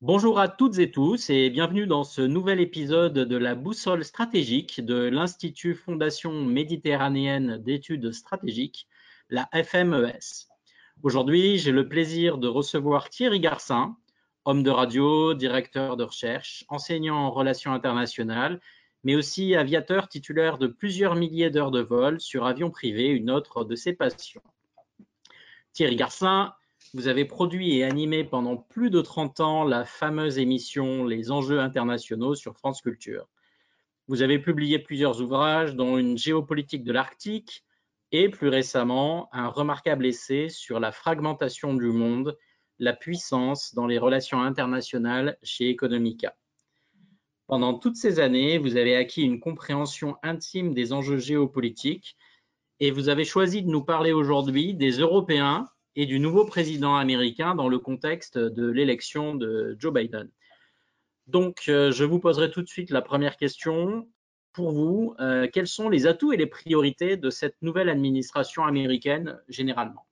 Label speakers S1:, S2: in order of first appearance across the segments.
S1: Bonjour à toutes et tous et bienvenue dans ce nouvel épisode de la boussole stratégique de l'Institut Fondation Méditerranéenne d'études stratégiques, la FMES. Aujourd'hui, j'ai le plaisir de recevoir Thierry Garcin, homme de radio, directeur de recherche, enseignant en relations internationales, mais aussi aviateur titulaire de plusieurs milliers d'heures de vol sur avion privé, une autre de ses passions. Thierry Garcin, vous avez produit et animé pendant plus de 30 ans la fameuse émission Les enjeux internationaux sur France Culture. Vous avez publié plusieurs ouvrages, dont une géopolitique de l'Arctique et plus récemment un remarquable essai sur la fragmentation du monde, la puissance dans les relations internationales chez Economica. Pendant toutes ces années, vous avez acquis une compréhension intime des enjeux géopolitiques et vous avez choisi de nous parler aujourd'hui des Européens et du nouveau président américain dans le contexte de l'élection de Joe Biden. Donc, euh, je vous poserai tout de suite la première question. Pour vous, euh, quels sont les atouts et les priorités de cette nouvelle administration américaine généralement?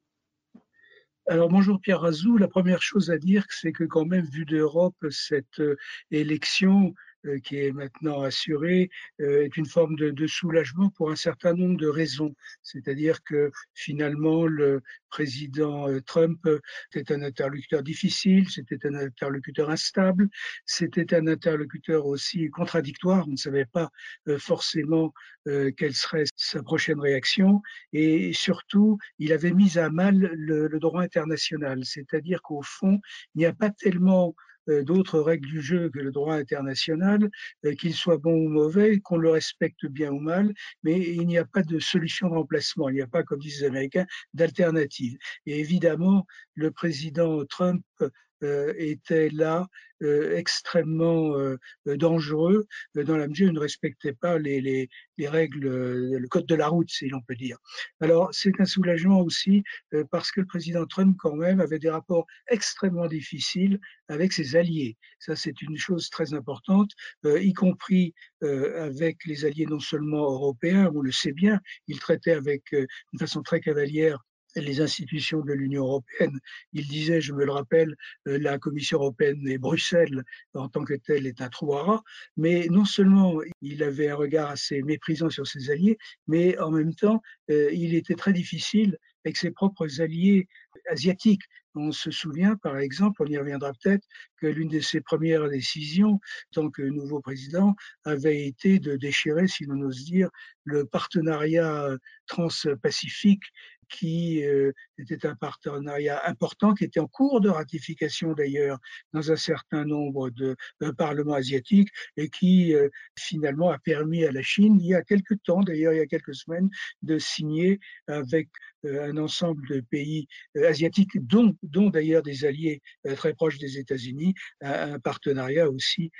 S2: Alors bonjour Pierre Razou. La première chose à dire, c'est que quand même, vu d'Europe, cette euh, élection qui est maintenant assurée euh, est une forme de, soulagement pour un certain nombre de raisons. C'est-à-dire que finalement, le président euh, Trump était un interlocuteur difficile, c'était un interlocuteur instable, c'était un interlocuteur aussi contradictoire. On ne savait pas forcément quelle serait sa prochaine réaction. Et surtout, il avait mis à mal le, droit international. C'est-à-dire qu'au fond, il n'y a pas tellement euh, d'autres règles du jeu que le droit international, euh, qu'il soit bon ou mauvais, qu'on le respecte bien ou mal, mais il n'y a pas de solution de remplacement, il n'y a pas, comme disent les Américains, d'alternative. Et évidemment, le président Trump euh, était là euh, extrêmement euh, dangereux dans la mesure où il ne respectait pas les, les, les, règles, le code de la route, si l'on peut dire. Alors c'est un soulagement aussi parce que le président Trump quand même avait des rapports extrêmement difficiles avec ses alliés. Ça c'est une chose très importante, y compris avec les alliés non seulement européens, on le sait bien, il traitait avec une façon très cavalière les institutions de l'Union européenne. Il disait, je me le rappelle, euh, la Commission européenne et Bruxelles en tant que telle est un trou à mais non seulement il avait un regard assez méprisant sur ses alliés, mais en même temps, euh, il était très difficile avec ses propres alliés asiatiques. On se souvient, par exemple, on y reviendra peut-être, que l'une de ses premières décisions, tant que nouveau président, avait été de déchirer, si l'on ose dire, le partenariat transpacifique qui euh, était un partenariat important, qui était en cours de ratification d'ailleurs dans un certain nombre de, parlements asiatiques et qui euh, finalement a permis à la Chine, il y a quelques temps, d'ailleurs il y a quelques semaines, de signer avec euh, un ensemble de pays asiatiques, dont, dont d'ailleurs des alliés très proches des États-Unis, un, partenariat aussi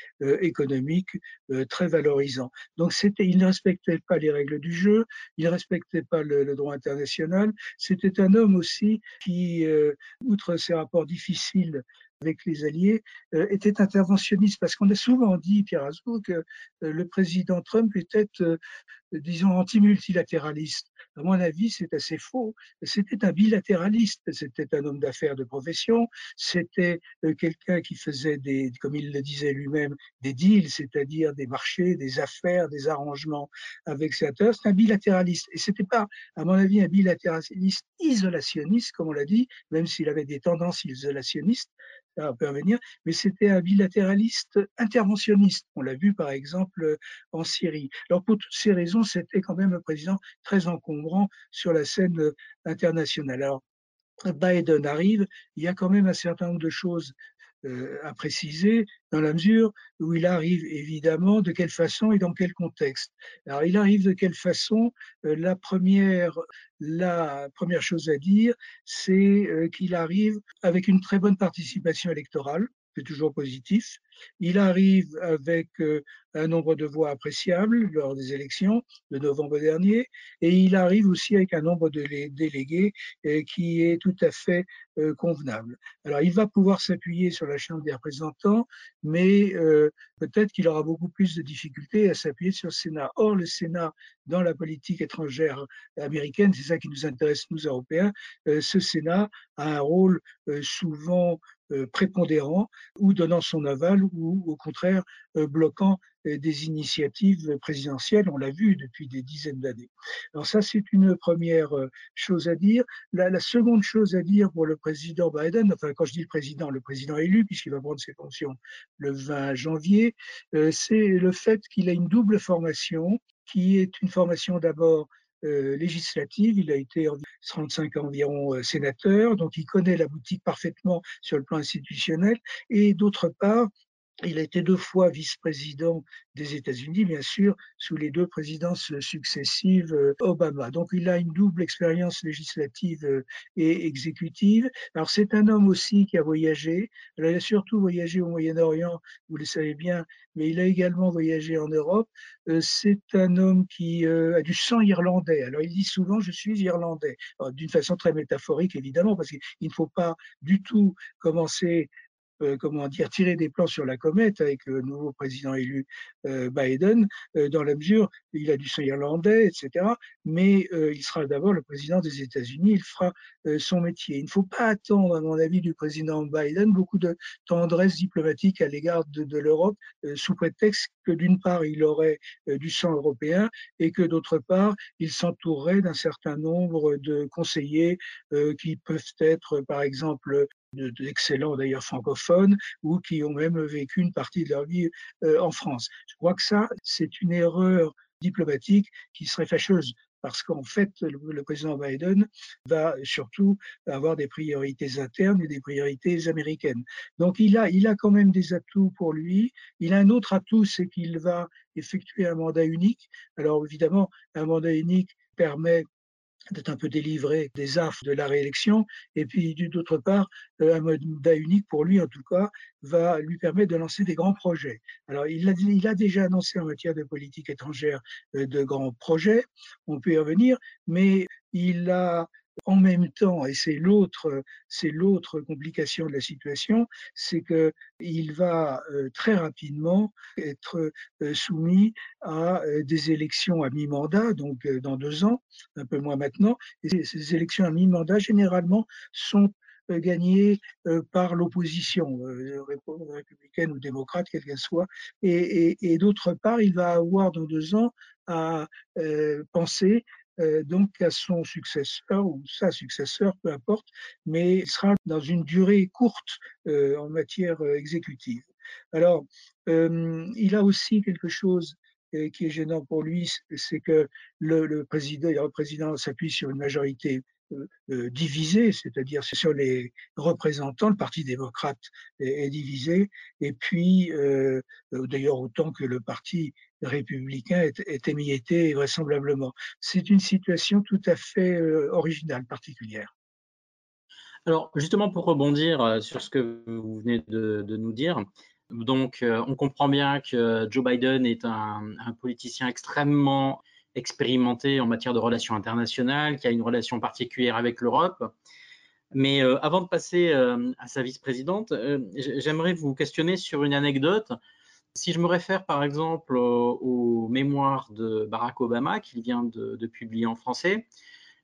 S2: économique très valorisant. Donc c'était, il ne respectait pas les règles du jeu, il ne respectait pas le, droit international, c'était un homme aussi qui, euh, outre ses rapports difficiles avec les Alliés, euh, était interventionniste, parce qu'on a souvent dit, Pierre Azou, que euh, le président Trump était, disons, anti-multilatéraliste. À mon avis, c'est assez faux. C'était un bilatéraliste, c'était un homme d'affaires de profession, c'était quelqu'un qui faisait des, comme il le disait lui-même, des deals, c'est-à-dire des marchés, des affaires, des arrangements avec acteurs. C'est un bilatéraliste. Et c'était pas, à mon avis, un bilatéraliste isolationniste, comme on l'a dit, même s'il avait des tendances isolationnistes, ça peut revenir, mais c'était un bilatéraliste interventionniste. On l'a vu par exemple en Syrie. Alors pour toutes ces raisons, c'était quand même un président très encombrant sur la scène internationale. Alors Biden arrive, il y a quand même un certain nombre de choses à préciser dans la mesure où il arrive évidemment de quelle façon et dans quel contexte. Alors il arrive de quelle façon euh, La première la première chose à dire, c'est euh, qu'il arrive avec une très bonne participation électorale, c'est toujours positif. Il arrive avec un nombre de voix appréciable lors des élections de novembre dernier, et il arrive aussi avec un nombre de délégués qui est tout à fait convenable. Alors, il va pouvoir s'appuyer sur la Chambre des représentants, mais peut-être qu'il aura beaucoup plus de difficultés à s'appuyer sur le Sénat. Or, le Sénat, dans la politique étrangère américaine, c'est ça qui nous intéresse, nous, Européens, ce Sénat a un rôle souvent euh, prépondérant ou donnant son aval ou au contraire euh, bloquant euh, des initiatives présidentielles. On l'a vu depuis des dizaines d'années. Alors ça, c'est une première chose à dire. La, seconde chose à dire pour le président Biden, enfin quand je dis le président, le président élu, puisqu'il va prendre ses fonctions le 20 janvier, c'est le fait qu'il a une double formation qui est une formation d'abord euh, législative. Il a été 35 ans environ euh, sénateur, donc il connaît la boutique parfaitement sur le plan institutionnel. Et d'autre part, il a été deux fois vice-président des États-Unis, bien sûr, sous les deux présidences successives euh, Obama. Donc il a une double expérience législative euh, et exécutive. Alors c'est un homme aussi qui a voyagé. il a surtout voyagé au Moyen-Orient, vous le savez bien, mais il a également voyagé en Europe. Euh, c'est un homme qui a du sang irlandais. Alors il dit souvent je suis irlandais, d'une façon très métaphorique évidemment, parce qu'il ne faut pas du tout commencer euh, comment dire, tirer des plans sur la comète avec le nouveau président élu euh, Biden, euh, dans la mesure il a du sang irlandais, etc. Mais il sera d'abord le président des États-Unis, il fera son métier. Il ne faut pas attendre, à mon avis, du président Biden beaucoup de tendresse diplomatique à l'égard de, de l'Europe, sous prétexte que d'une part il aurait du sang européen et que d'autre part il s'entourerait d'un certain nombre de conseillers qui peuvent être, par exemple, d'excellents d'ailleurs francophones ou qui ont même vécu une partie de leur vie euh, en France. Je crois que ça, c'est une erreur diplomatique qui serait fâcheuse parce qu'en fait, le, président Biden va surtout avoir des priorités internes et des priorités américaines. Donc, il a, il a quand même des atouts pour lui. Il a un autre atout, c'est qu'il va effectuer un mandat unique. Alors, évidemment, un mandat unique permet d'être un peu délivré des affres de la réélection. Et puis, d'autre part, euh, un mandat unique, pour lui en tout cas, va lui permettre de lancer des grands projets. Alors, il a, il a déjà annoncé en matière de politique étrangère euh, de grands projets, on peut y revenir, mais il a en même temps, et c'est l'autre, c'est l'autre complication de la situation, c'est que il va euh, très rapidement être euh, soumis à euh, des élections à mi-mandat, donc dans deux ans, un peu moins maintenant. Ces élections à mi-mandat, généralement, sont gagnées par l'opposition, républicaine ou démocrate, quelle qu'elle soit. Et, d'autre part, il va avoir dans deux ans à penser donc à son successeur ou sa successeur, peu importe, mais il sera dans une durée courte euh, en matière euh, exécutive. Alors, il a aussi quelque chose qui est gênant pour lui, c'est que le, le président, le président s'appuie sur une majorité divisée, c'est-à-dire sur les représentants, le Parti démocrate est, divisé, et puis d'ailleurs autant que le Parti républicain est, émietté vraisemblablement. C'est une situation tout à fait euh, originale, particulière.
S1: Alors, justement, pour rebondir euh, sur ce que vous venez de, nous dire, donc, euh, on comprend bien que Joe Biden est un, politicien extrêmement expérimenté en matière de relations internationales, qui a une relation particulière avec l'Europe. Mais avant de passer à sa vice-présidente, j'aimerais vous questionner sur une anecdote si je me réfère par exemple aux, mémoires de Barack Obama qu'il vient de, publier en français,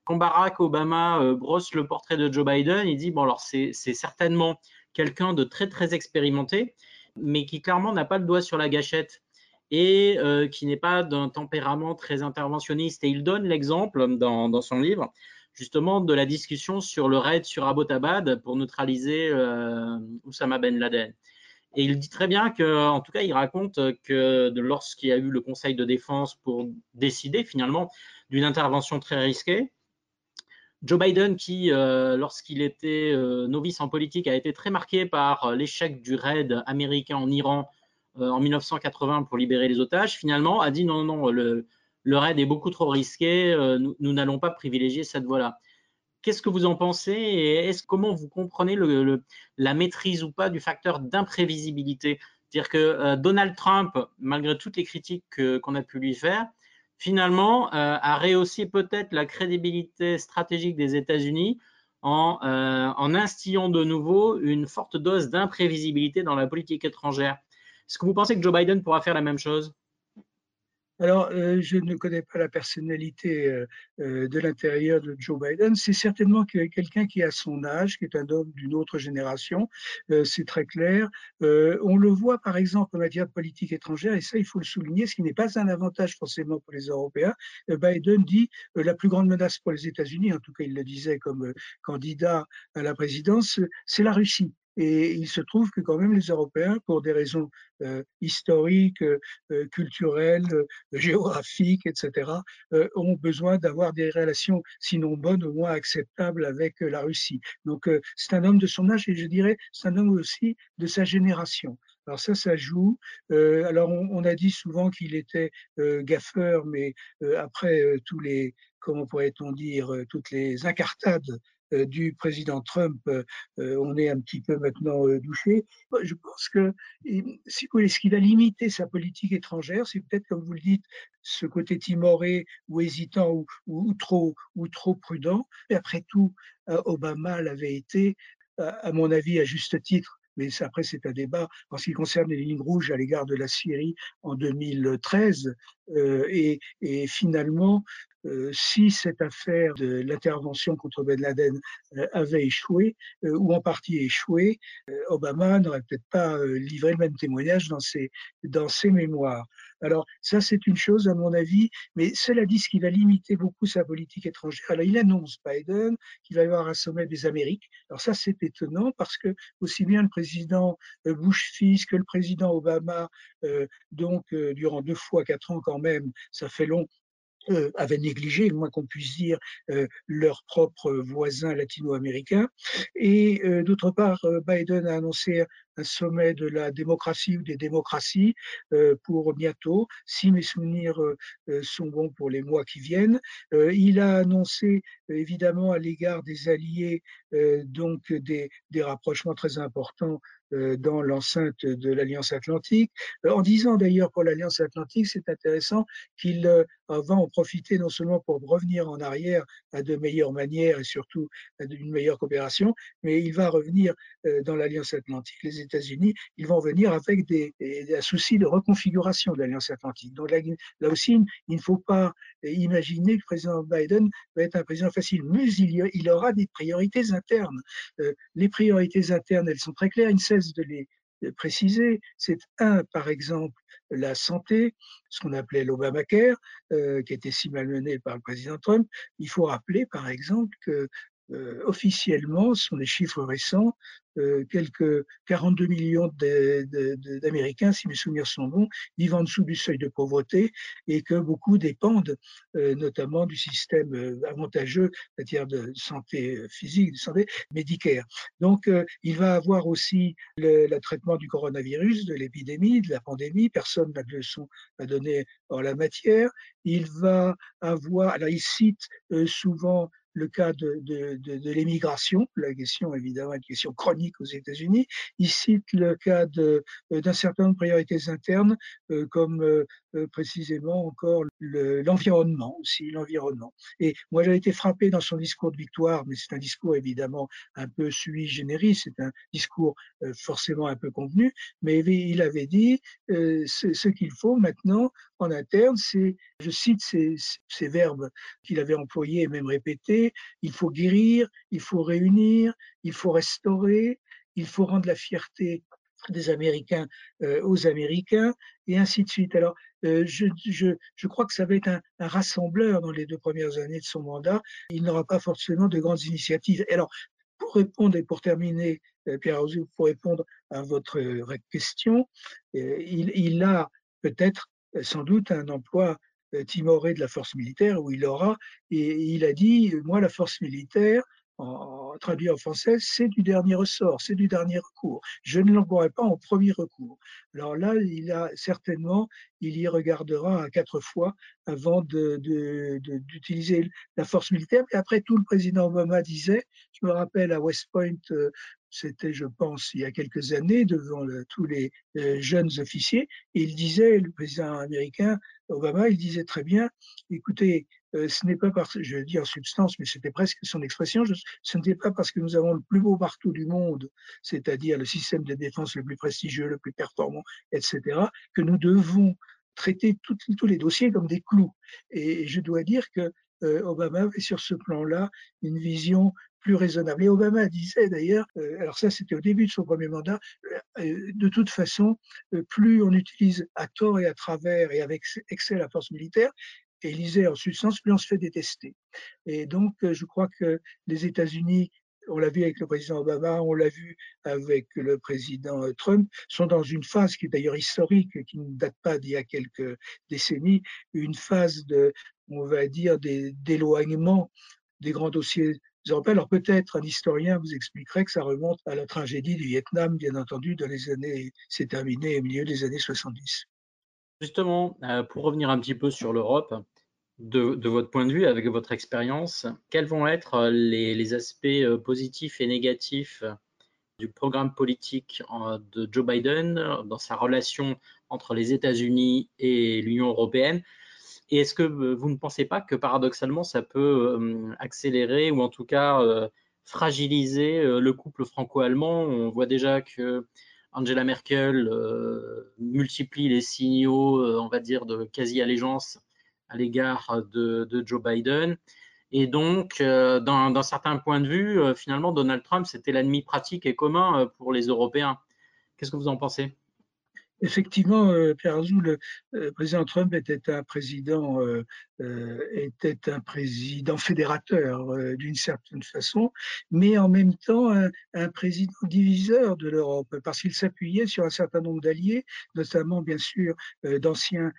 S1: quand Barack Obama euh, brosse le portrait de Joe Biden, il dit bon alors c'est certainement quelqu'un de très très expérimenté, mais qui clairement n'a pas le doigt sur la gâchette et euh, qui n'est pas d'un tempérament très interventionniste. Et il donne l'exemple dans, son livre justement de la discussion sur le raid sur Abbottabad pour neutraliser euh, Oussama Ben Laden. Et il dit très bien que, en tout cas, il raconte que lorsqu'il y a eu le Conseil de défense pour décider finalement d'une intervention très risquée, Joe Biden, qui, euh, lorsqu'il était euh, novice en politique, a été très marqué par l'échec du raid américain en Iran euh, en 1980 pour libérer les otages, finalement a dit non, non, le, raid est beaucoup trop risqué, nous n'allons pas privilégier cette voie-là. Qu'est-ce que vous en pensez et est-ce comment vous comprenez la maîtrise ou pas du facteur d'imprévisibilité? C'est-à-dire que Donald Trump, malgré toutes les critiques qu'on a pu lui faire, finalement a rehaussé peut-être la crédibilité stratégique des États-Unis en instillant de nouveau une forte dose d'imprévisibilité dans la politique étrangère. Est-ce que vous pensez que Joe Biden pourra faire la même chose?
S2: Alors, euh, je ne connais pas la personnalité euh, euh, de l'intérieur de Joe Biden. C'est certainement quelqu'un qui a son âge, qui est un homme d'une autre génération. c'est très clair. on le voit, par exemple, en matière de politique étrangère, et ça, il faut le souligner, ce qui n'est pas un avantage forcément pour les Européens. Biden dit la plus grande menace pour les États-Unis, en tout cas, il le disait comme candidat à la présidence, c'est la Russie. Et il se trouve que quand même les Européens, pour des raisons euh, historiques, euh, euh culturelles, euh, géographiques, etc., euh, ont besoin d'avoir des relations, sinon bonnes, au moins acceptables avec la Russie. Donc c'est un homme de son âge et je dirais c'est un homme aussi de sa génération. Alors ça, ça joue. Euh, alors on, on, a dit souvent qu'il était euh, gaffeur, mais euh, après tous les, comment pourrait-on dire, toutes les incartades euh, du président Trump, euh, euh, on est un petit peu maintenant douché. Je pense que si vous voulez, ce qui va limiter sa politique étrangère, c'est peut-être, comme vous le dites, ce côté timoré ou hésitant ou, trop, ou trop prudent. Et après tout, Obama l'avait été, à mon avis, à juste titre, mais après c'est un débat en ce qui concerne les lignes rouges à l'égard de la Syrie en 2013. Euh, et, et, finalement, euh, si cette affaire de l'intervention contre Ben Laden euh, avait échoué, euh, ou en partie échoué, Obama n'aurait peut-être pas livré le même témoignage dans ses, dans ses mémoires. Alors ça, c'est une chose à mon avis, mais cela dit, ce qui va limiter beaucoup sa politique étrangère. Alors il annonce Biden qu'il va y avoir un sommet des Amériques. Alors ça, c'est étonnant parce que aussi bien le président Bush fils que le président Obama, donc durant deux fois quatre ans quand même, ça fait long, euh, avaient négligé, le moins qu'on puisse dire, euh, leurs propres voisins latino-américains. Et euh, d'autre part, Biden a annoncé un sommet de la démocratie ou des démocraties pour bientôt, si mes souvenirs sont bons pour les mois qui viennent. il a annoncé évidemment à l'égard des alliés donc des, rapprochements très importants euh, dans l'enceinte de l'Alliance Atlantique. Euh, en disant d'ailleurs pour l'Alliance Atlantique, c'est intéressant qu'il euh, va en profiter non seulement pour revenir en arrière à de meilleures manières et surtout à une meilleure coopération, mais il va revenir dans l'Alliance Atlantique, les États-Unis, ils vont venir avec des, des, un souci de reconfiguration de l'Alliance Atlantique. Donc là, là, aussi, il ne faut pas imaginer que le président Biden va être un président il, aura des priorités internes. les priorités internes, elles sont très claires. Il ne de les préciser. C'est un, par exemple, la santé, ce qu'on appelait l'Obamacare, euh, qui était si malmené par le président Trump. Il faut rappeler, par exemple, que euh, officiellement, ce sont des chiffres récents, euh, quelques 42 millions d'Américains, si mes souvenirs sont bons, vivent en dessous du seuil de pauvreté et que beaucoup dépendent euh, notamment du système euh, avantageux, c'est-à-dire de santé physique, de santé médicaire. Donc, il va avoir aussi le, le traitement du coronavirus, de l'épidémie, de la pandémie. Personne n'a de leçon à donner en la matière. Il va avoir, alors il cite souvent le cas de, de, de, de l'émigration, la question évidemment une question chronique aux États-Unis. Il cite le cas d'un certain nombre de priorités internes, euh, comme euh, euh, précisément encore l'environnement aussi, l'environnement. Et moi j'ai été frappé dans son discours de victoire, mais c'est un discours évidemment un peu sui generis, c'est un discours forcément un peu convenu, mais il avait dit ce, ce qu'il faut maintenant en interne, c'est, je cite ces, verbes qu'il avait employés et même répétés, il faut guérir, il faut réunir, il faut restaurer, il faut rendre la fierté des Américains euh, aux Américains, et ainsi de suite. Alors, euh, je, crois que ça va être un, rassembleur dans les deux premières années de son mandat. Il n'aura pas forcément de grandes initiatives. Alors, pour répondre et pour terminer, euh, Pierre pour répondre à votre question, il a peut-être sans doute un emploi euh, timoré de la force militaire où il aura, et il a dit, moi la force militaire, en, traduit en français, c'est du dernier ressort, c'est du dernier recours. Je ne l'emploierai pas en premier recours. Alors là, il a certainement, il y regardera quatre fois avant d'utiliser la force militaire. Et après tout, le président Obama disait, je me rappelle à West Point, euh, c'était, je pense, il y a quelques années, devant tous les jeunes officiers, et il disait, le président américain, Obama, il disait très bien, écoutez, ce n'est pas parce, je dis en substance, mais c'était presque son expression, ce n'est pas parce que nous avons le plus beau marteau du monde, c'est-à-dire le système de défense le plus prestigieux, le plus performant, etc., que nous devons traiter tous les dossiers comme des clous. Et je dois dire que euh, Obama avait sur ce plan-là une vision plus raisonnable. Et Obama disait d'ailleurs, euh, alors ça c'était au début de son premier mandat, euh, de toute façon, plus on utilise à tort et à travers et avec excès la force militaire, et il disait en substance, plus on se fait détester. Et donc, je crois que les États-Unis on l'a vu avec le président Obama, on l'a vu avec le président Trump, sont dans une phase qui est d'ailleurs historique, qui ne date pas d'il y a quelques décennies, une phase de, on va dire, d'éloignement des grands dossiers européens. Alors peut-être un historien vous expliquerait que ça remonte à la tragédie du Vietnam, bien entendu, dans les années, c'est terminé au milieu des années 70.
S1: Justement, euh, pour revenir un petit peu sur l'Europe, de, votre point de vue, avec votre expérience, quels vont être les, aspects euh, positifs et négatifs du programme politique de Joe Biden dans sa relation entre les États-Unis et l'Union européenne? Et est-ce que vous ne pensez pas que paradoxalement, ça peut euh, accélérer ou en tout cas euh, fragiliser le couple franco-allemand? On voit déjà que Angela Merkel multiplie les signaux, on va dire, de quasi-allégeance à l'égard de, Joe Biden. Et donc, euh, d'un certain point de vue, euh, finalement, Donald Trump, c'était l'ennemi pratique et commun euh, pour les Européens. Qu'est-ce que vous en pensez?
S2: Effectivement, Pierre Azou, le président Trump était un président, était un président fédérateur d'une certaine façon, mais en même temps un, un président diviseur de l'Europe, parce qu'il s'appuyait sur un certain nombre d'alliés, notamment bien sûr d'anciens euh,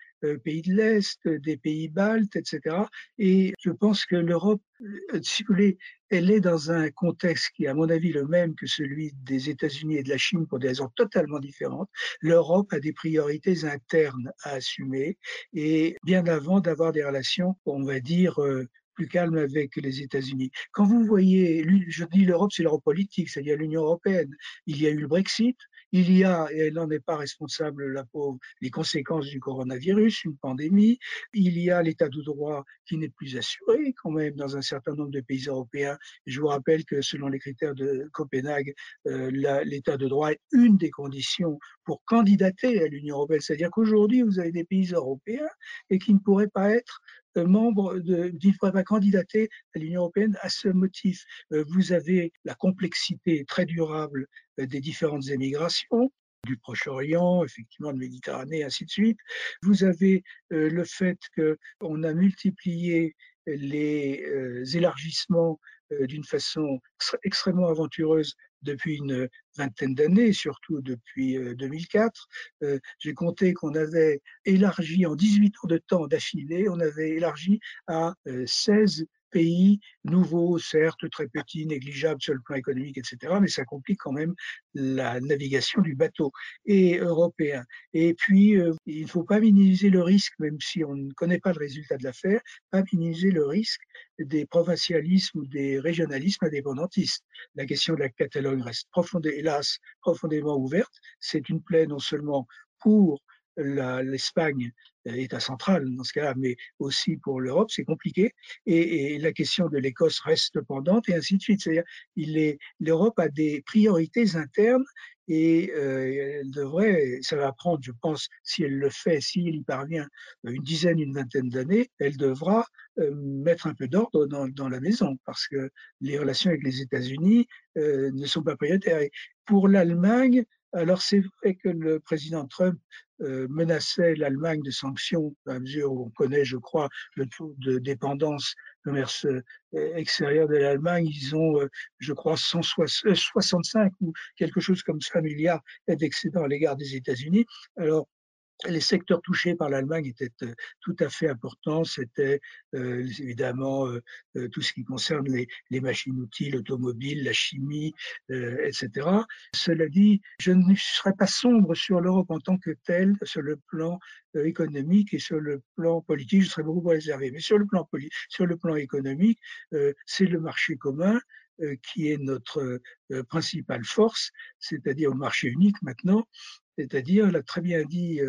S2: pays de l'Est, des pays baltes, etc. Et je pense que l'Europe, euh, si vous voulez, elle est dans un contexte qui est, à mon avis, le même que celui des États-Unis et de la Chine pour des raisons totalement différentes. L'Europe a des priorités internes à assumer et bien avant d'avoir des relations, on va dire, euh, plus calmes avec les États-Unis. Quand vous voyez, je dis l'Europe, c'est l'Europe politique, c'est-à-dire l'Union européenne. Il y a eu le Brexit, il y a, et elle n'en est pas responsable, la pauvre, les conséquences du coronavirus, une pandémie. Il y a l'état de droit qui n'est plus assuré quand même dans un certain nombre de pays européens. Je vous rappelle que selon les critères de Copenhague, euh, l'état de droit est une des conditions pour candidater à l'Union européenne. C'est-à-dire qu'aujourd'hui, vous avez des pays européens et qui ne pourraient pas être membres de, qui pourraient candidater à l'Union européenne à ce motif. Euh, vous avez la complexité très durable euh, des différentes émigrations du Proche-Orient, effectivement de Méditerranée, ainsi de suite. Vous avez le fait qu'on a multiplié les élargissements d'une façon extrêmement aventureuse depuis une vingtaine d'années, surtout depuis 2004. Euh, euh, j'ai compté qu'on avait élargi en 18 ans de temps d'affilée, on avait élargi à 16 euh, pays nouveaux, certes très petits, négligeables sur le plan économique, etc., mais ça complique quand même la navigation du bateau et européen. Et puis, il ne faut pas minimiser le risque, même si on ne connaît pas le résultat de l'affaire, pas minimiser le risque des provincialismes ou des régionalismes indépendantistes. La question de la Catalogne reste profondément, hélas, profondément ouverte. C'est une plaie non seulement pour l'Espagne, État central dans ce cas-là, mais aussi pour l'Europe, c'est compliqué. Et, la question de l'Écosse reste pendante et ainsi de suite. C'est-à-dire, l'Europe a des priorités internes et euh, elle devrait, ça va prendre, je pense, si elle le fait, si elle y parvient, une dizaine, une vingtaine d'années, elle devra euh, mettre un peu d'ordre dans, la maison parce que les relations avec les États-Unis euh, ne sont pas prioritaires. Pour l'Allemagne, alors c'est vrai que le président Trump euh, menaçait l'Allemagne de sanctions à mesure où on connaît, je crois, le taux de dépendance commerce euh, extérieur de l'Allemagne. Ils ont, euh, je crois, 165 ou quelque chose comme ça milliards d'excédents à l'égard des États-Unis. Alors les secteurs touchés par l'Allemagne étaient euh, tout à fait importants. C'était euh, évidemment euh, tout ce qui concerne les, machines-outils, l'automobile, la chimie, etc. Cela dit, je ne serais pas sombre sur l'Europe en tant que telle, sur le plan économique et sur le plan politique. Je serais beaucoup réservé. Mais sur le plan, sur le plan économique, c'est le marché commun qui est notre principale force, c'est-à-dire au marché unique maintenant, c'est-à-dire, l'a très bien dit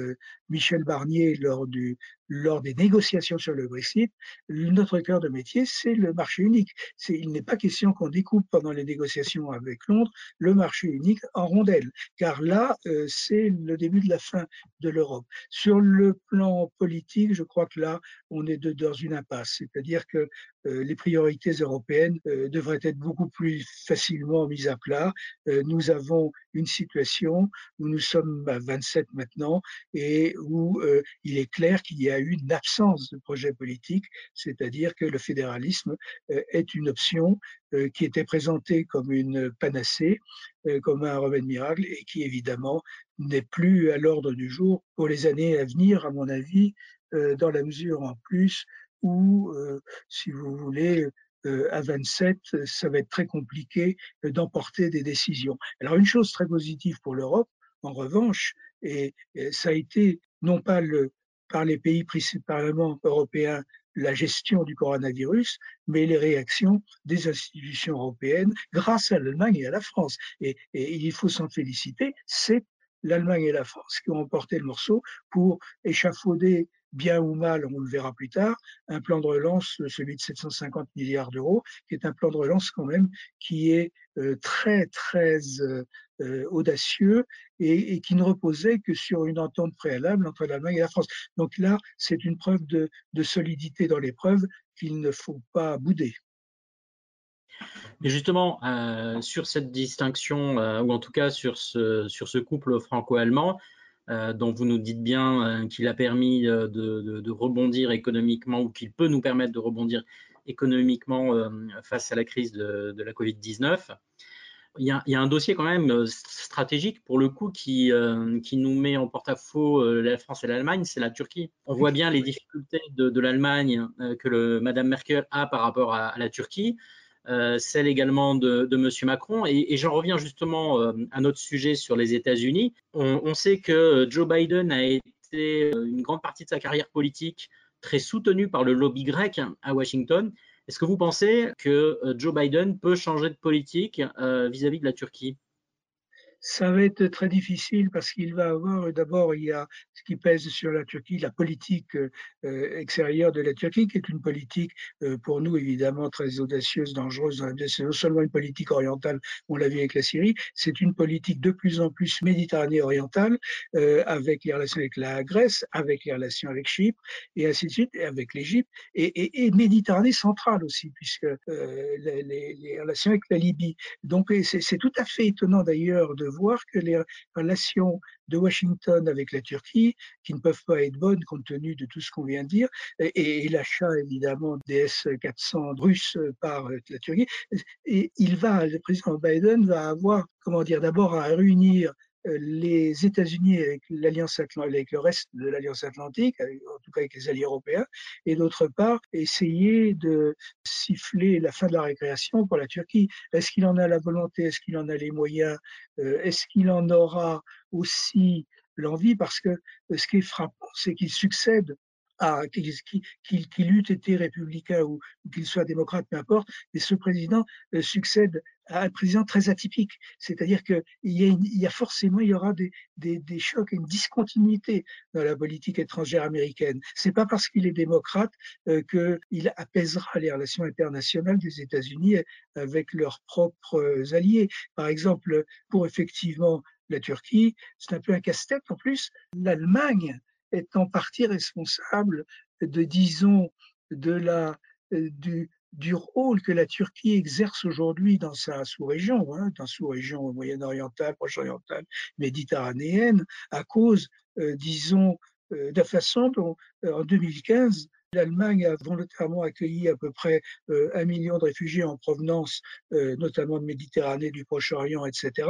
S2: Michel Barnier lors, du, lors des négociations sur le Brexit, notre cœur de métier, c'est le marché unique. Il n'est pas question qu'on découpe pendant les négociations avec Londres le marché unique en rondelles, car là, euh, c'est le début de la fin de l'Europe. Sur le plan politique, je crois que là, on est dans une impasse, c'est-à-dire que euh, les priorités européennes euh, devraient être beaucoup plus facilement mises à plat. nous avons une situation où nous sommes à 27 maintenant et où il est clair qu'il y a eu une absence de projet politique, c'est-à-dire que le fédéralisme euh, est une option euh, qui était présentée comme une panacée, euh, comme un remède miracle, et qui évidemment n'est plus à l'ordre du jour pour les années à venir, à mon avis, dans la mesure en plus où, si vous voulez, à 27, ça va être très compliqué d'emporter des décisions. Alors une chose très positive pour l'Europe, en revanche, et ça a été non pas le, par les pays principalement européens la gestion du coronavirus, mais les réactions des institutions européennes grâce à l'Allemagne et à la France. Et, il faut s'en féliciter, c'est l'Allemagne et la France qui ont emporté le morceau pour échafauder bien ou mal, on le verra plus tard, un plan de relance, celui de 750 milliards d'euros, qui est un plan de relance quand même qui est très, très euh, euh, audacieux et, qui ne reposait que sur une entente préalable entre l'Allemagne et la France. Donc là, c'est une preuve de, solidité dans l'épreuve qu'il ne faut pas bouder.
S1: Et justement, sur cette distinction, ou en tout cas sur ce, sur ce couple franco-allemand, dont vous nous dites bien qu'il a permis de, de, rebondir économiquement ou qu'il peut nous permettre de rebondir économiquement face à la crise de, la Covid-19 il y, a, un dossier quand même euh, stratégique pour le coup qui, euh, qui nous met en porte-à-faux euh, la France et l'Allemagne, c'est la Turquie. On voit bien les difficultés de, l'Allemagne que le, Madame Merkel a par rapport à, la Turquie, celle également de, de Monsieur Macron. Et, j'en reviens justement à notre sujet sur les États-Unis. On, on, sait que Joe Biden a été une grande partie de sa carrière politique très soutenu par le lobby grec à Washington. Est-ce que vous pensez que euh, Joe Biden peut changer de politique euh, vis-à-vis de la Turquie?
S2: Ça va être très difficile parce qu'il va avoir, d'abord, il y a ce qui pèse sur la Turquie, la politique euh, extérieure de la Turquie, qui est une politique euh, pour nous évidemment très audacieuse, dangereuse. C'est non seulement une politique orientale, on l'a vu avec la Syrie, c'est une politique de plus en plus méditerranée orientale, euh, avec les relations avec la Grèce, avec les relations avec Chypre, et ainsi de suite, et avec l'Égypte, et, et, et, Méditerranée centrale aussi, puisque les, les, les, relations avec la Libye. Donc c'est tout à fait étonnant d'ailleurs de voir que les relations de Washington avec la Turquie, qui ne peuvent pas être bonnes compte tenu de tout ce qu'on vient de dire, et, l'achat évidemment des S-400 russes par la Turquie, et il va, le président Biden va avoir, comment dire, d'abord à réunir euh, les États-Unis avec l'alliance avec le reste de l'alliance atlantique, en tout cas avec les alliés européens, et d'autre part essayer de siffler la fin de la récréation pour la Turquie. Est-ce qu'il en a la volonté? Est-ce qu'il en a les moyens? Euh, Est-ce qu'il en aura aussi l'envie? Parce que ce qui est frappant, c'est qu'il succède qu'il eût été républicain ou, qu'il soit démocrate, peu importe, mais ce président euh, succède à un président très atypique. C'est-à-dire qu'il y, a y a forcément, il y aura des, des, des chocs et une discontinuité dans la politique étrangère américaine. C'est pas parce qu'il est démocrate euh, qu'il apaisera les relations internationales des États-Unis avec leurs propres alliés. Par exemple, pour effectivement la Turquie, c'est un peu un casse-tête en plus. L'Allemagne est en partie responsable de, disons, de la, euh, du, du rôle que la Turquie exerce aujourd'hui dans sa sous-région, hein, dans sous-région moyen-orientale, proche-orientale, méditerranéenne, à cause, euh, disons, euh, de la façon dont, en 2015, l'Allemagne a volontairement accueilli à peu près un million de réfugiés en provenance, notamment de Méditerranée, du Proche-Orient, etc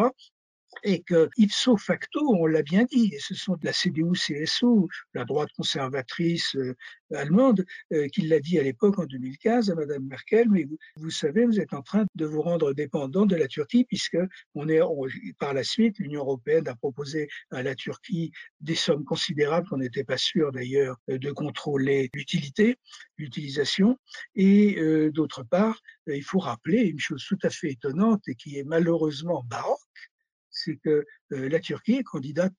S2: et que ipso facto, on l'a bien dit, et ce sont la CDU-CSU, la droite conservatrice euh, allemande, euh, qui l'a dit à l'époque en 2015 à Madame Merkel, mais vous, savez, vous êtes en train de vous rendre dépendant de la Turquie puisque on est par la suite, l'Union européenne a proposé à la Turquie des sommes considérables qu'on n'était pas sûr d'ailleurs de contrôler l'utilité, l'utilisation, et euh, d'autre part, il faut rappeler une chose tout à fait étonnante et qui est malheureusement baroque, c'est que euh, la Turquie est candidate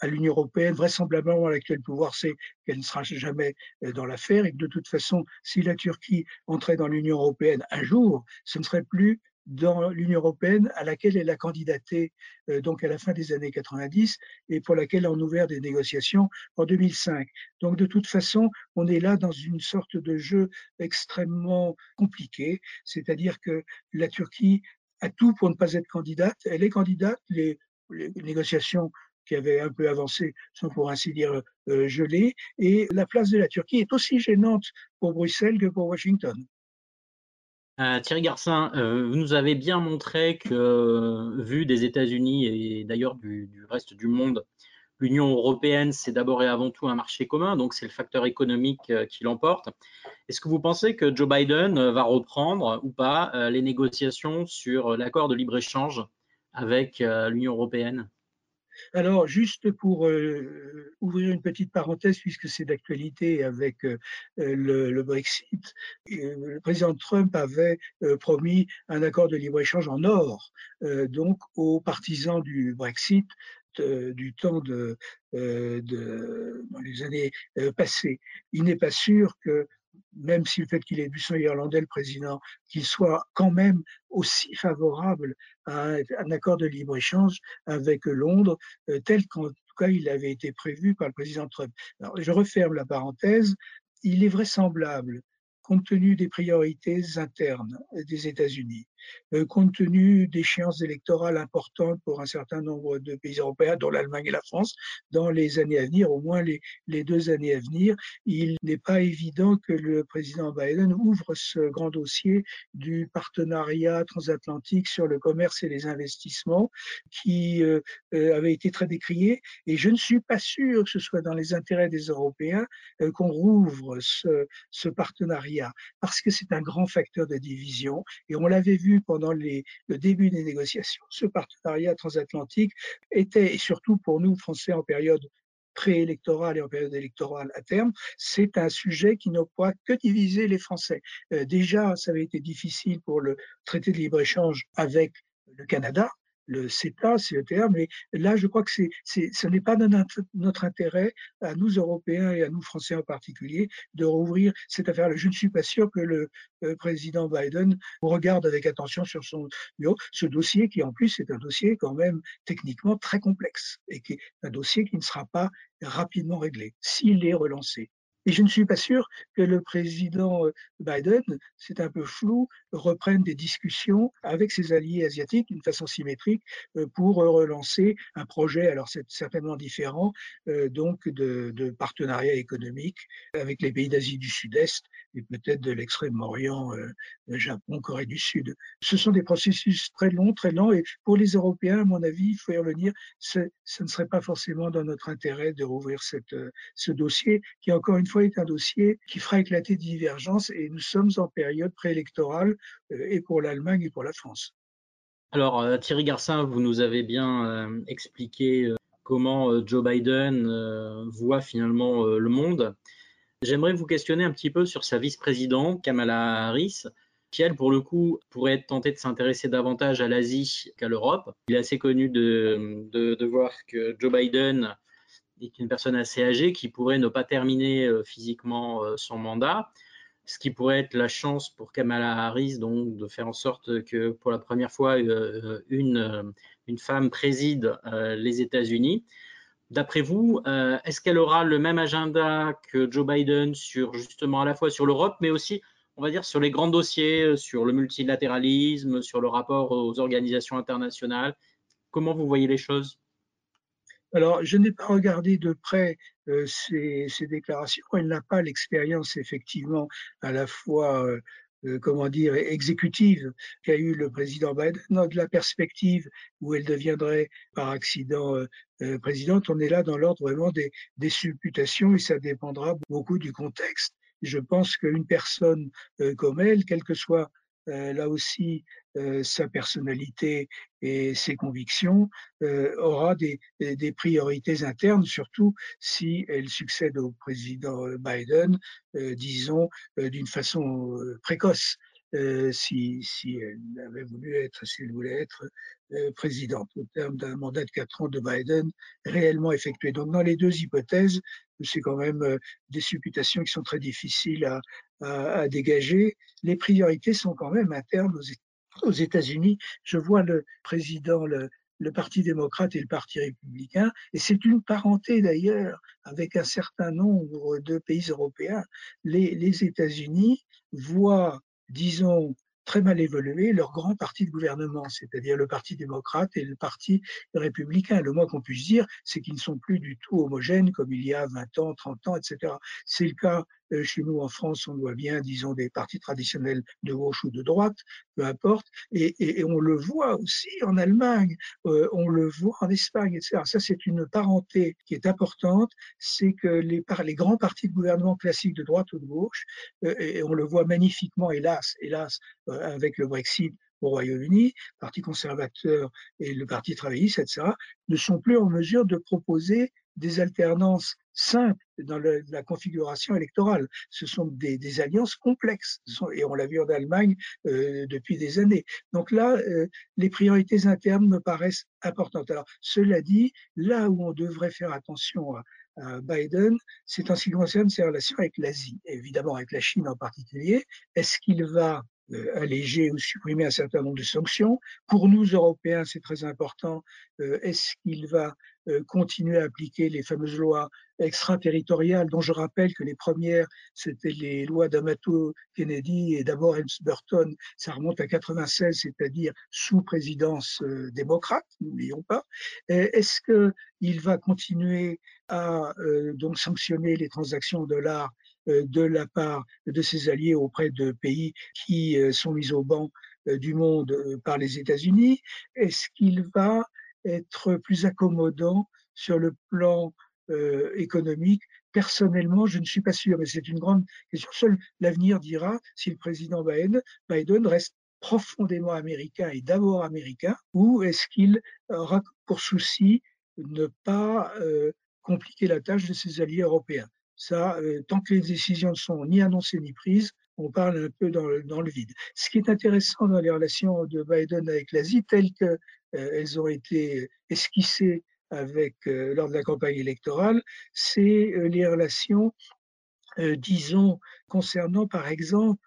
S2: à l'Union européenne, vraisemblablement à l'actuel pouvoir, c'est qu'elle ne sera jamais euh, dans l'affaire et que de toute façon, si la Turquie entrait dans l'Union européenne un jour, ce ne serait plus dans l'Union européenne à laquelle elle a candidaté euh, donc à la fin des années 90 et pour laquelle on a ouvert des négociations en 2005. Donc de toute façon, on est là dans une sorte de jeu extrêmement compliqué, c'est-à-dire que la Turquie a tout pour ne pas être candidate. Elle est candidate. Les, négociations qui avaient un peu avancé sont pour ainsi dire euh, gelées. Et la place de la Turquie est aussi gênante pour Bruxelles que pour Washington.
S1: Euh, Thierry Garcin, euh, vous nous avez bien montré que, vu des États-Unis et d'ailleurs du, reste du monde, l'Union européenne, c'est d'abord et avant tout un marché commun, donc c'est le facteur économique euh, qui l'emporte. Est-ce que vous pensez que Joe Biden euh, va reprendre ou pas euh, les négociations sur l'accord de libre-échange avec l'Union européenne?
S2: Alors, juste pour ouvrir une petite parenthèse, puisque c'est d'actualité avec le, Brexit, le président Trump avait promis un accord de libre-échange en or, donc aux partisans du Brexit, du temps de, dans les années passées. Il n'est pas sûr que même si le fait qu'il ait du sang irlandais, le président, qu'il soit quand même aussi favorable à un, accord de libre-échange avec Londres, tel qu'en tout cas il avait été prévu par le président Trump. Je referme la parenthèse. Il est vraisemblable, compte tenu des priorités internes des États-Unis, compte tenu d'échéances électorales importantes pour un certain nombre de pays européens, dont l'Allemagne et la France, dans les années à venir, au moins les, les deux années à venir, il n'est pas évident que le président Biden ouvre ce grand dossier du partenariat transatlantique sur le commerce et les investissements qui euh, euh, avait été très décrié. Et je ne suis pas sûr que ce soit dans les intérêts des Européens qu'on rouvre ce, ce partenariat, parce que c'est un grand facteur de division. Et on l'avait vu pendant le début des négociations. Ce partenariat transatlantique était, et surtout pour nous, Français, en période préélectorale et en période électorale à terme, c'est un sujet qui n'a pas que diviser les Français. Euh, déjà, ça avait été difficile pour le traité de libre-échange avec le Canada, le CETA, terme, mais là, je crois que c'est, ce n'est pas notre, intérêt, à nous Européens et à nous Français en particulier, de rouvrir cette affaire-là. Je ne suis pas sûr que le euh, président Biden regarde avec attention sur son bureau ce dossier qui, en plus, est un dossier quand même techniquement très complexe et qui est un dossier qui ne sera pas rapidement réglé s'il est relancé. Et je ne suis pas sûr que le président euh, Biden, c'est un peu flou, reprenne des discussions avec ses alliés asiatiques d'une façon symétrique euh, pour relancer un projet, alors c'est certainement différent, euh, donc de, de partenariat économique avec les pays d'Asie du Sud-Est et peut-être de l'extrême-orient, Japon, Corée du Sud. Ce sont des processus très longs, très lents, et pour les Européens, à mon avis, il faut y revenir, ce ne serait pas forcément dans notre intérêt de rouvrir cette, ce dossier, qui encore une fois est un dossier qui fera éclater des divergences et nous sommes en période préélectorale euh, et pour l'Allemagne et pour la France.
S1: Alors euh, Thierry Garcin, vous nous avez bien euh, expliqué comment Joe Biden voit finalement le monde. J'aimerais vous questionner un petit peu sur sa vice-présidente, Kamala Harris, qui, elle, pour le coup, pourrait être tentée de s'intéresser davantage à l'Asie qu'à l'Europe. Il est assez connu de, voir que Joe Biden est une personne assez âgée qui pourrait ne pas terminer euh, physiquement euh, son mandat, ce qui pourrait être la chance pour Kamala Harris donc de faire en sorte que pour la première fois euh, une, une femme préside les États-Unis. D'après vous, est-ce qu'elle aura le même agenda que Joe Biden sur justement à la fois sur l'Europe, mais aussi on va dire sur les grands dossiers, sur le multilatéralisme, sur le rapport aux organisations internationales? Comment vous voyez les choses?
S2: Alors, je n'ai pas regardé de près euh, ces, déclarations. Elle n'a pas l'expérience, effectivement, à la fois euh, euh, comment dire, exécutive qu'a eu le président Biden, dans de la perspective où elle deviendrait par accident présidente, on est là dans l'ordre vraiment des, des supputations et ça dépendra beaucoup du contexte. Je pense qu'une personne comme elle, quelle que soit là aussi euh, sa personnalité et ses convictions, euh, aura des, des, priorités internes, surtout si elle succède au président Biden, disons, d'une façon précoce. si, si elle avait voulu être, si elle voulait être présidente, au terme d'un mandat de quatre ans de Biden réellement effectué. Donc, dans les deux hypothèses, c'est quand même des supputations qui sont très difficiles à, à, dégager. Les priorités sont quand même internes aux, États-Unis. Je vois le président, le, Parti démocrate et le Parti républicain, et c'est une parenté d'ailleurs avec un certain nombre de pays européens. Les, États-Unis voient, disons, très mal évolué leur grand parti de gouvernement, c'est-à-dire le Parti démocrate et le Parti républicain. Le moins qu'on puisse dire, c'est qu'ils ne sont plus du tout homogènes comme il y a 20 ans, 30 ans, etc. C'est le cas chez nous en France, on voit bien, disons, des partis traditionnels de gauche ou de droite, peu importe, et, et, on le voit aussi en Allemagne, euh, on le voit en Espagne, etc. Ça, c'est une parenté qui est importante, c'est que les, les grands partis de gouvernement classiques de droite ou de gauche, euh, et on le voit magnifiquement, hélas, hélas, avec le Brexit, au Royaume-Uni, Parti conservateur et le Parti travailliste, etc., ne sont plus en mesure de proposer des alternances simples dans le, la configuration électorale. Ce sont des, des alliances complexes, et on l'a vu en Allemagne euh, depuis des années. Donc là, euh, les priorités internes me paraissent importantes. Alors, cela dit, là où on devrait faire attention à, à Biden, c'est en ce qui concerne ses relations avec l'Asie, évidemment avec la Chine en particulier. Est-ce qu'il va alléger ou supprimer un certain nombre de sanctions. Pour nous, Européens, c'est très important. Euh, est-ce qu'il va euh, continuer à appliquer les fameuses lois extraterritoriales, dont je rappelle que les premières, c'était les lois d'Amato Kennedy et d'abord Helms Burton. Ça remonte à 96, c'est-à-dire sous présidence démocrate, n'oublions pas. Est-ce qu'il va continuer à donc sanctionner les transactions de l'art euh, de la part de ses alliés auprès de pays qui euh, sont mis au banc euh, du monde par les États-Unis. Est-ce qu'il va être plus accommodant sur le plan économique? Personnellement, je ne suis pas sûr, mais c'est une grande question. Seul l'avenir dira si le président Biden, Biden reste profondément américain et d'abord américain, ou est-ce qu'il aura pour souci ne pas compliquer la tâche de ses alliés européens euh, tant que les décisions ne sont ni annoncées ni prises, on parle un peu dans le, vide. Ce qui est intéressant dans les relations de Biden avec l'Asie, telles qu'elles euh, ont été esquissées euh, lors de la campagne électorale, c'est les relations, disons, concernant par exemple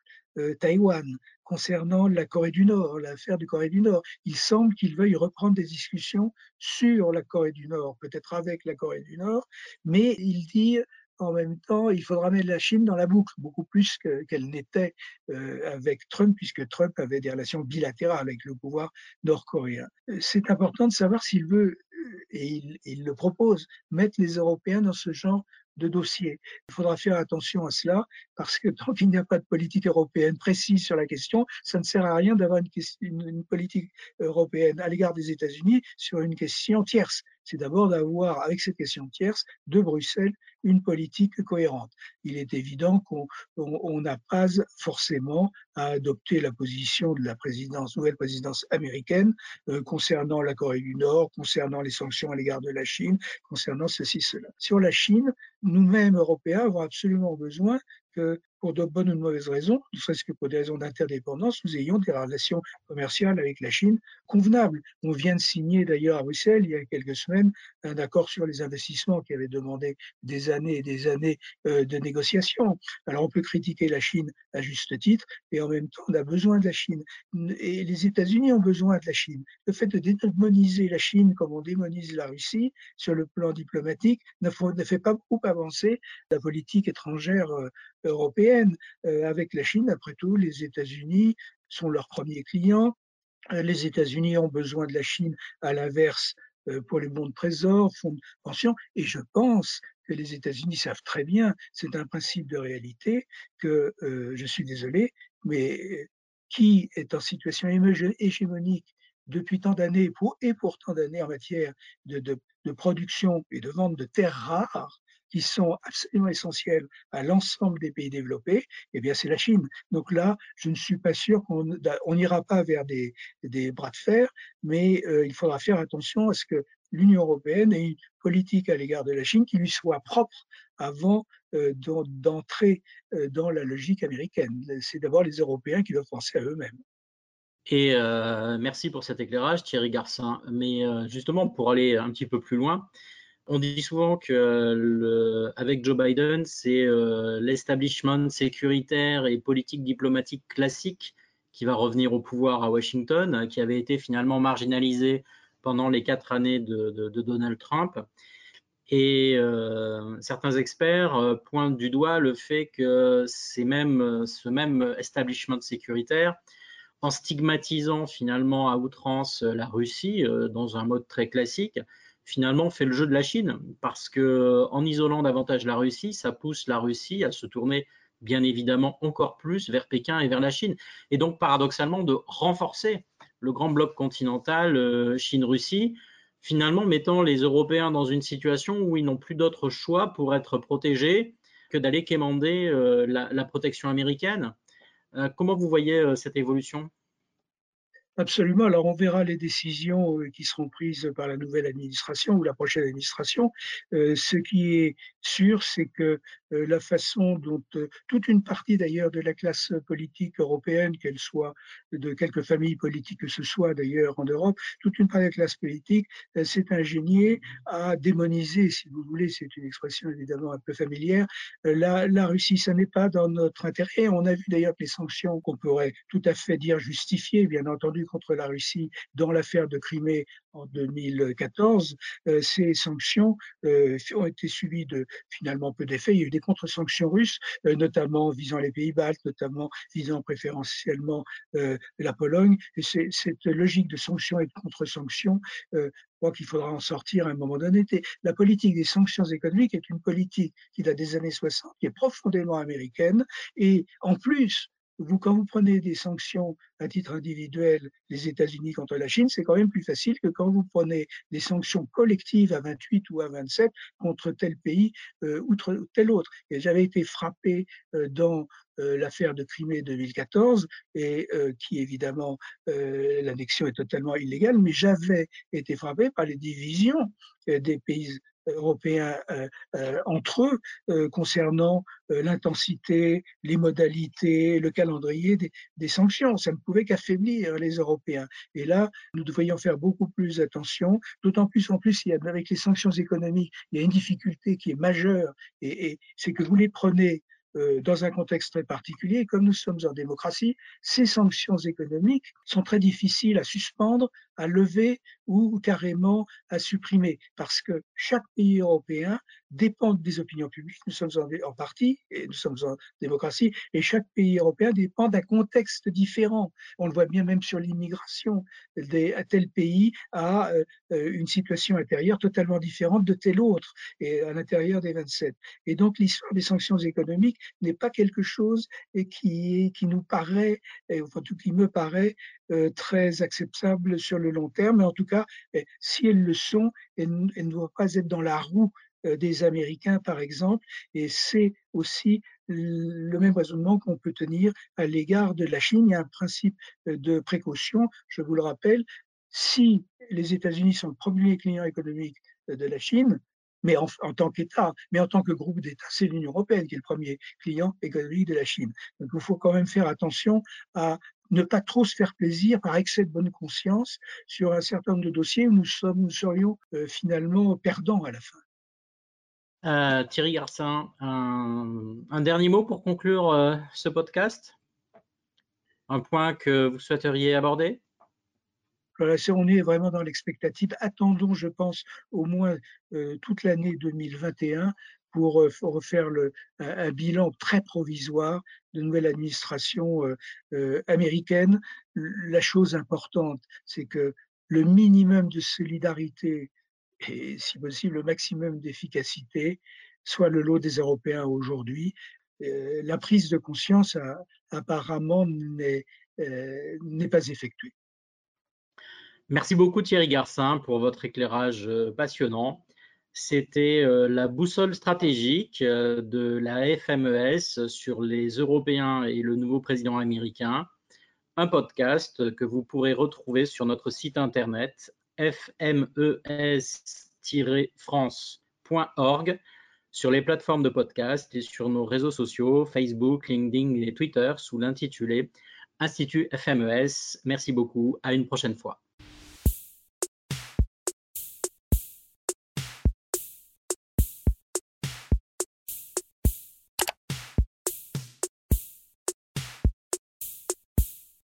S2: Taïwan, concernant la Corée du Nord, l'affaire du Corée du Nord. Il semble qu'il veuille reprendre des discussions sur la Corée du Nord, peut-être avec la Corée du Nord, mais il dit en même temps, il faudra mettre la Chine dans la boucle, beaucoup plus qu'elle n'était euh, avec Trump, puisque Trump avait des relations bilatérales avec le pouvoir nord-coréen. C'est important de savoir s'il veut, euh, et il, il, le propose, mettre les Européens dans ce genre de dossier. Il faudra faire attention à cela parce que tant qu'il n'y a pas de politique européenne précise sur la question, ça ne sert à rien d'avoir une, une, politique européenne à l'égard des États-Unis sur une question tierce. C'est d'abord d'avoir, avec cette question tierce, de Bruxelles, une politique cohérente. Il est évident qu'on n'a pas forcément à adopter la position de la nouvelle présidence américaine euh, concernant la Corée du Nord, concernant les sanctions à l'égard de la Chine, concernant ceci, cela. Sur la Chine, nous-mêmes, Européens, avons absolument besoin pour de bonnes ou de mauvaises raisons, ne serait-ce que pour des raisons d'interdépendance, nous ayons des relations commerciales avec la Chine convenables. On vient de signer d'ailleurs à Bruxelles, il y a quelques semaines, un accord sur les investissements qui avait demandé des années et des années euh, de négociations. Alors on peut critiquer la Chine à juste titre, et en même temps on a besoin de la Chine. Et les États-Unis ont besoin de la Chine. Le fait de démoniser la Chine comme on démonise la Russie sur le plan diplomatique ne, ne fait pas beaucoup avancer la politique étrangère euh, européenne. Euh, avec la Chine, après tout, les États-Unis sont leurs premiers clients. Euh, les États-Unis ont besoin de la Chine à l'inverse euh, pour les bons de trésor, fonds de pension. Et je pense que les États-Unis savent très bien, c'est un principe de réalité, que, je suis désolé, mais qui est en situation hégémonique depuis tant d'années et pour tant d'années en matière de, production et de vente de terres rares qui sont absolument essentielles à l'ensemble des pays développés, eh bien c'est la Chine. Donc là, je ne suis pas sûr qu'on n'ira pas vers des, bras de fer, mais euh, il faudra faire attention à ce que l'Union européenne ait une politique à l'égard de la Chine qui lui soit propre avant euh, d'entrer euh, dans la logique américaine. C'est d'abord les Européens qui doivent penser à eux-mêmes.
S1: Et merci pour cet éclairage, Thierry Garcin. Mais justement, pour aller un petit peu plus loin, on dit souvent que avec Joe Biden, c'est euh, l'establishment sécuritaire et politique diplomatique classique qui va revenir au pouvoir à Washington, qui avait été finalement marginalisé pendant les quatre années de, Donald Trump. Et certains experts pointent du doigt le fait que c'est même ce même establishment sécuritaire en stigmatisant finalement à outrance euh, la Russie euh, dans un mode très classique, finalement fait le jeu de la Chine parce que en isolant davantage la Russie, ça pousse la Russie à se tourner bien évidemment encore plus vers Pékin et vers la Chine et donc paradoxalement de renforcer le grand bloc continental euh, Chine-Russie, finalement mettant les Européens dans une situation où ils n'ont plus d'autre choix pour être protégés que d'aller quémander la, protection américaine. Euh, comment vous voyez euh, cette évolution?
S2: Absolument. Alors, on verra les décisions euh, qui seront prises par la nouvelle administration ou la prochaine administration. ce qui est sûr, c'est que la façon dont toute une partie d'ailleurs de la classe politique européenne, qu'elle soit de quelques familles politiques que ce soit d'ailleurs en Europe, toute une partie de la classe politique s'est ingéniée à démoniser, si vous voulez, c'est une expression évidemment un peu familière, la, la Russie. Ça n'est pas dans notre intérêt. On a vu d'ailleurs que les sanctions qu'on pourrait tout à fait dire justifiées, bien entendu, contre la Russie dans l'affaire de Crimée en 2014, euh, ces sanctions euh, ont été suivies de finalement peu d'effets. Il y a eu des contre-sanctions russes, euh, notamment visant les pays baltes, notamment visant préférentiellement la Pologne. Et cette logique de sanctions et de contre-sanctions, je crois qu'il faudra en sortir à un moment donné. La politique des sanctions économiques est une politique qui date des années 60, qui est profondément américaine, et en plus, vous, quand vous prenez des sanctions à titre individuel des États-Unis contre la Chine, c'est quand même plus facile que quand vous prenez des sanctions collectives à 28 ou à 27 contre tel pays euh, ou tel autre. J'avais été frappé euh, dans euh, l'affaire de Crimée 2014 et euh, qui évidemment l'annexion est totalement illégale, mais j'avais été frappé par les divisions des pays européens euh, euh, entre eux euh, concernant l'intensité, les modalités, le calendrier des, sanctions. Ça ne pouvait qu'affaiblir les Européens. Et là, nous devrions faire beaucoup plus attention, d'autant plus en plus, il y a, avec les sanctions économiques, il y a une difficulté qui est majeure, et, et c'est que vous les prenez dans un contexte très particulier. Comme nous sommes en démocratie, ces sanctions économiques sont très difficiles à suspendre, à lever ou carrément à supprimer, parce que chaque pays européen dépend des opinions publiques. Nous sommes en, partie, et nous sommes en démocratie, et chaque pays européen dépend d'un contexte différent. On le voit bien même sur l'immigration. Tel pays a euh, une situation intérieure totalement différente de tel autre, et à l'intérieur des 27. Et donc l'histoire des sanctions économiques n'est pas quelque chose qui, nous paraît, enfin tout qui me paraît, euh, très acceptable sur le long terme. Mais en tout cas, eh, si elles le sont, elles, ne doivent pas être dans la roue euh, des Américains, par exemple. Et c'est aussi le même raisonnement qu'on peut tenir à l'égard de la Chine. Il y a un principe euh, de précaution, je vous le rappelle. Si les États-Unis sont le premier client économique de la Chine, mais en, en tant qu'État, mais en tant que groupe d'États, c'est l'Union européenne qui est le premier client économique de la Chine. Donc il faut quand même faire attention à ne pas trop se faire plaisir par excès de bonne conscience sur un certain nombre de dossiers où nous, sommes, nous serions euh, finalement perdants à la fin.
S1: Euh, Thierry Garcin, un, dernier mot pour conclure euh, ce podcast? Un point que vous souhaiteriez aborder?
S2: Voilà, on est vraiment dans l'expectative. Attendons, je pense, au moins toute l'année 2021 pour refaire un, bilan très provisoire de nouvelle administration euh, euh, américaine. La chose importante, c'est que le minimum de solidarité et si possible le maximum d'efficacité soit le lot des Européens aujourd'hui. la prise de conscience apparemment n'est pas effectuée.
S1: Merci beaucoup Thierry Garcin pour votre éclairage passionnant. C'était la boussole stratégique de la FMES sur les Européens et le nouveau président américain, un podcast que vous pourrez retrouver sur notre site internet fmes-france.org sur les plateformes de podcast et sur nos réseaux sociaux Facebook, LinkedIn et Twitter sous l'intitulé Institut FMES. Merci beaucoup. À une prochaine fois.